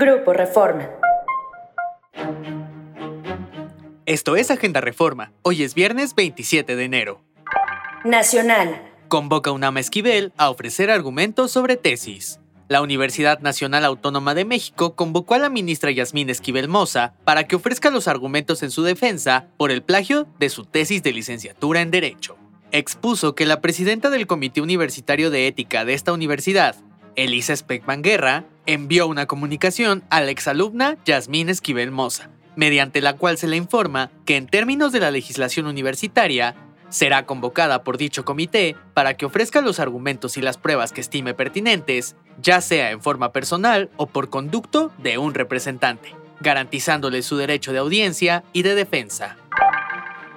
Grupo Reforma. Esto es Agenda Reforma. Hoy es viernes 27 de enero. Nacional. Convoca UNAM Esquivel a ofrecer argumentos sobre tesis. La Universidad Nacional Autónoma de México convocó a la ministra Yasmín Esquivel Moza para que ofrezca los argumentos en su defensa por el plagio de su tesis de licenciatura en Derecho. Expuso que la presidenta del Comité Universitario de Ética de esta universidad, Elisa Speckman Guerra, envió una comunicación a la exalumna Yasmín Esquivel Moza, mediante la cual se le informa que en términos de la legislación universitaria, será convocada por dicho comité para que ofrezca los argumentos y las pruebas que estime pertinentes, ya sea en forma personal o por conducto de un representante, garantizándole su derecho de audiencia y de defensa.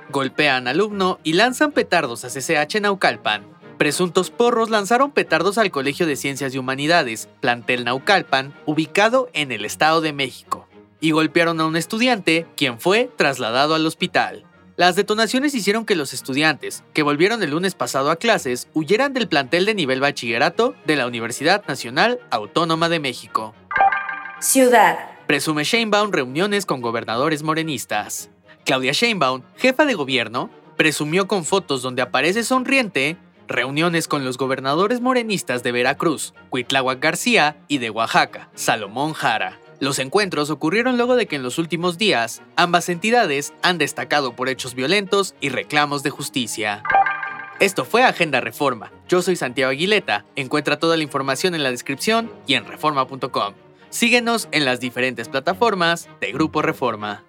Golpean alumno y lanzan petardos a CCH Naucalpan. Presuntos porros lanzaron petardos al Colegio de Ciencias y Humanidades, plantel Naucalpan, ubicado en el Estado de México, y golpearon a un estudiante, quien fue trasladado al hospital. Las detonaciones hicieron que los estudiantes, que volvieron el lunes pasado a clases, huyeran del plantel de nivel bachillerato de la Universidad Nacional Autónoma de México. Ciudad. Presume Sheinbaum reuniones con gobernadores morenistas. Claudia Sheinbaum, jefa de gobierno, presumió con fotos donde aparece sonriente reuniones con los gobernadores morenistas de Veracruz, Cuitláhuac García y de Oaxaca, Salomón Jara. Los encuentros ocurrieron luego de que en los últimos días ambas entidades han destacado por hechos violentos y reclamos de justicia. Esto fue Agenda Reforma. Yo soy Santiago Aguileta. Encuentra toda la información en la descripción y en reforma.com. Síguenos en las diferentes plataformas de Grupo Reforma.